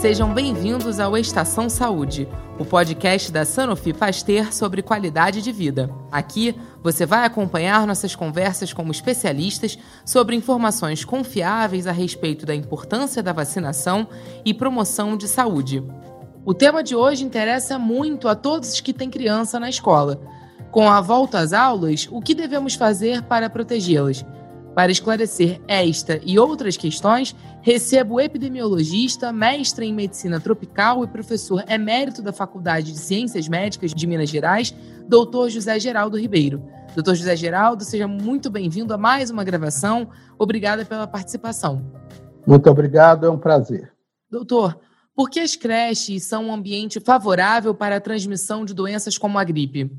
Sejam bem-vindos ao Estação Saúde, o podcast da Sanofi Pasteur sobre qualidade de vida. Aqui você vai acompanhar nossas conversas com especialistas sobre informações confiáveis a respeito da importância da vacinação e promoção de saúde. O tema de hoje interessa muito a todos que têm criança na escola. Com a volta às aulas, o que devemos fazer para protegê-las? Para esclarecer esta e outras questões, recebo o epidemiologista, mestre em medicina tropical e professor emérito da Faculdade de Ciências Médicas de Minas Gerais, doutor José Geraldo Ribeiro. Doutor José Geraldo, seja muito bem-vindo a mais uma gravação. Obrigada pela participação. Muito obrigado, é um prazer. Doutor, por que as creches são um ambiente favorável para a transmissão de doenças como a gripe?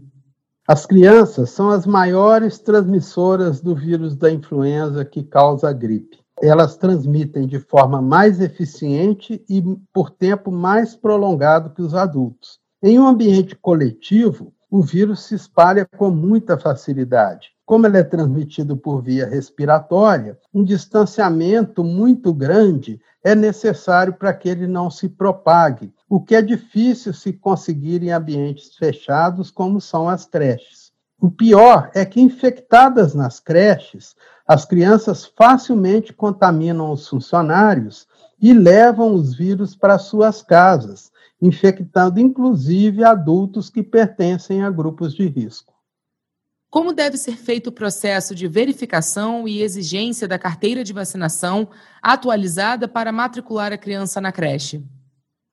As crianças são as maiores transmissoras do vírus da influenza que causa a gripe. Elas transmitem de forma mais eficiente e por tempo mais prolongado que os adultos. Em um ambiente coletivo, o vírus se espalha com muita facilidade. Como ele é transmitido por via respiratória, um distanciamento muito grande é necessário para que ele não se propague, o que é difícil se conseguir em ambientes fechados, como são as creches. O pior é que, infectadas nas creches, as crianças facilmente contaminam os funcionários e levam os vírus para suas casas, infectando inclusive adultos que pertencem a grupos de risco. Como deve ser feito o processo de verificação e exigência da carteira de vacinação atualizada para matricular a criança na creche?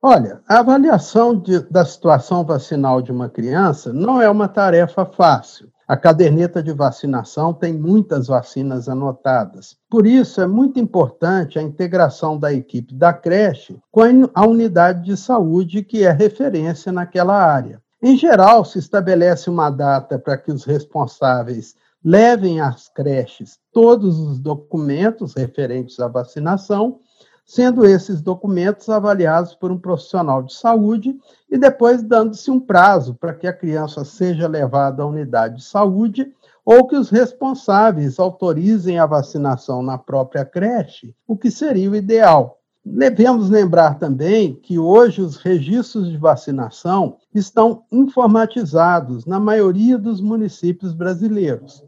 Olha, a avaliação de, da situação vacinal de uma criança não é uma tarefa fácil. A caderneta de vacinação tem muitas vacinas anotadas. Por isso, é muito importante a integração da equipe da creche com a unidade de saúde que é referência naquela área. Em geral, se estabelece uma data para que os responsáveis levem às creches todos os documentos referentes à vacinação sendo esses documentos avaliados por um profissional de saúde e depois dando-se um prazo para que a criança seja levada à unidade de saúde ou que os responsáveis autorizem a vacinação na própria creche, o que seria o ideal. Devemos lembrar também que hoje os registros de vacinação estão informatizados na maioria dos municípios brasileiros.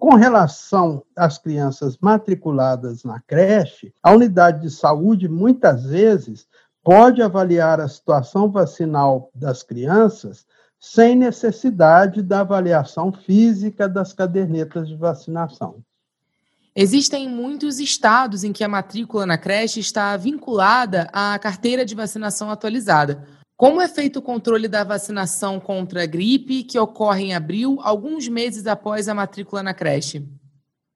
Com relação às crianças matriculadas na creche, a unidade de saúde muitas vezes pode avaliar a situação vacinal das crianças sem necessidade da avaliação física das cadernetas de vacinação. Existem muitos estados em que a matrícula na creche está vinculada à carteira de vacinação atualizada. Como é feito o controle da vacinação contra a gripe, que ocorre em abril, alguns meses após a matrícula na creche?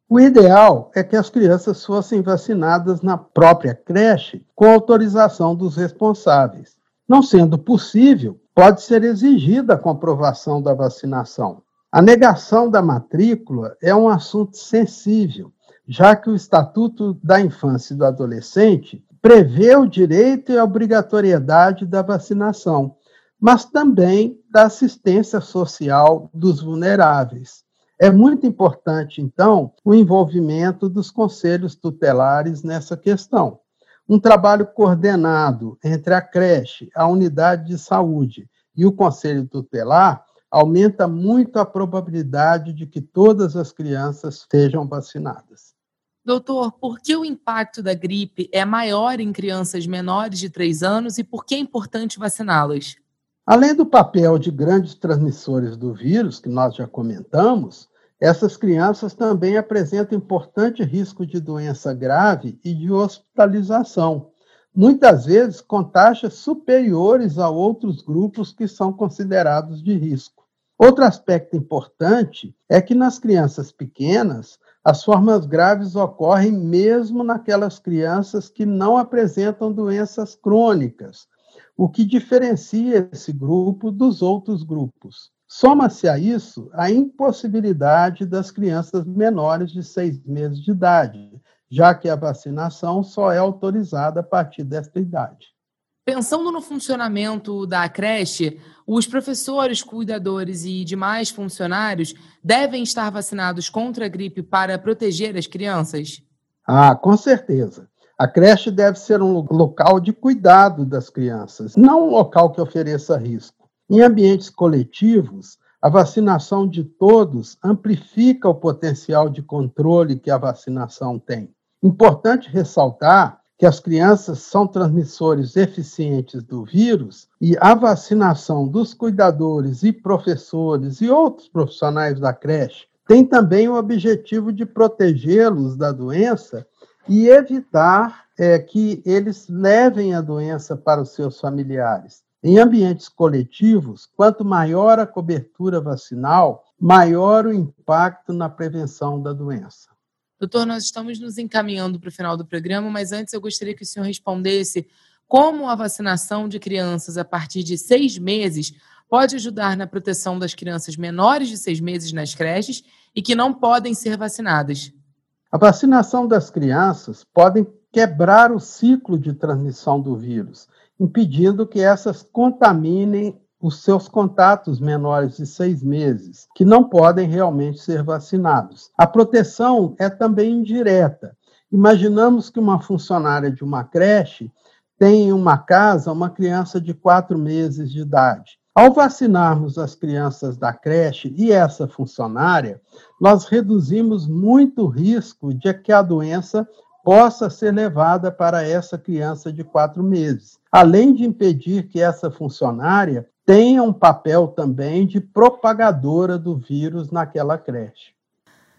O ideal é que as crianças fossem vacinadas na própria creche com autorização dos responsáveis. Não sendo possível, pode ser exigida a comprovação da vacinação. A negação da matrícula é um assunto sensível, já que o Estatuto da Infância e do Adolescente prevê o direito e a obrigatoriedade da vacinação, mas também da assistência social dos vulneráveis. É muito importante, então, o envolvimento dos conselhos tutelares nessa questão. Um trabalho coordenado entre a creche, a unidade de saúde e o conselho tutelar aumenta muito a probabilidade de que todas as crianças sejam vacinadas. Doutor, por que o impacto da gripe é maior em crianças menores de 3 anos e por que é importante vaciná-las? Além do papel de grandes transmissores do vírus, que nós já comentamos, essas crianças também apresentam importante risco de doença grave e de hospitalização, muitas vezes com taxas superiores a outros grupos que são considerados de risco. Outro aspecto importante é que nas crianças pequenas, as formas graves ocorrem mesmo naquelas crianças que não apresentam doenças crônicas, o que diferencia esse grupo dos outros grupos. Soma-se a isso a impossibilidade das crianças menores de seis meses de idade, já que a vacinação só é autorizada a partir desta idade. Pensando no funcionamento da creche, os professores, cuidadores e demais funcionários devem estar vacinados contra a gripe para proteger as crianças? Ah, com certeza. A creche deve ser um local de cuidado das crianças, não um local que ofereça risco. Em ambientes coletivos, a vacinação de todos amplifica o potencial de controle que a vacinação tem. Importante ressaltar que as crianças são transmissores eficientes do vírus e a vacinação dos cuidadores e professores e outros profissionais da creche tem também o objetivo de protegê-los da doença e evitar é, que eles levem a doença para os seus familiares. Em ambientes coletivos, quanto maior a cobertura vacinal, maior o impacto na prevenção da doença. Doutor, nós estamos nos encaminhando para o final do programa, mas antes eu gostaria que o senhor respondesse como a vacinação de crianças a partir de seis meses pode ajudar na proteção das crianças menores de seis meses nas creches e que não podem ser vacinadas. A vacinação das crianças pode quebrar o ciclo de transmissão do vírus, impedindo que essas contaminem os seus contatos menores de seis meses, que não podem realmente ser vacinados. A proteção é também indireta. Imaginamos que uma funcionária de uma creche tem em uma casa uma criança de quatro meses de idade. Ao vacinarmos as crianças da creche e essa funcionária, nós reduzimos muito o risco de que a doença possa ser levada para essa criança de quatro meses, além de impedir que essa funcionária tenha um papel também de propagadora do vírus naquela creche.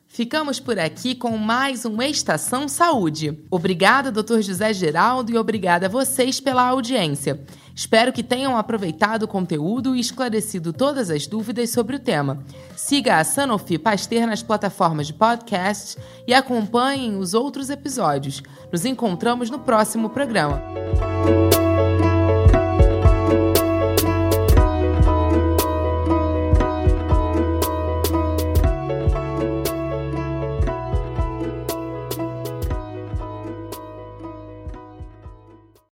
Ficamos por aqui com mais um Estação Saúde. Obrigada, doutor José Geraldo, e obrigada a vocês pela audiência. Espero que tenham aproveitado o conteúdo e esclarecido todas as dúvidas sobre o tema. Siga a Sanofi Pasteur nas plataformas de podcast e acompanhem os outros episódios. Nos encontramos no próximo programa.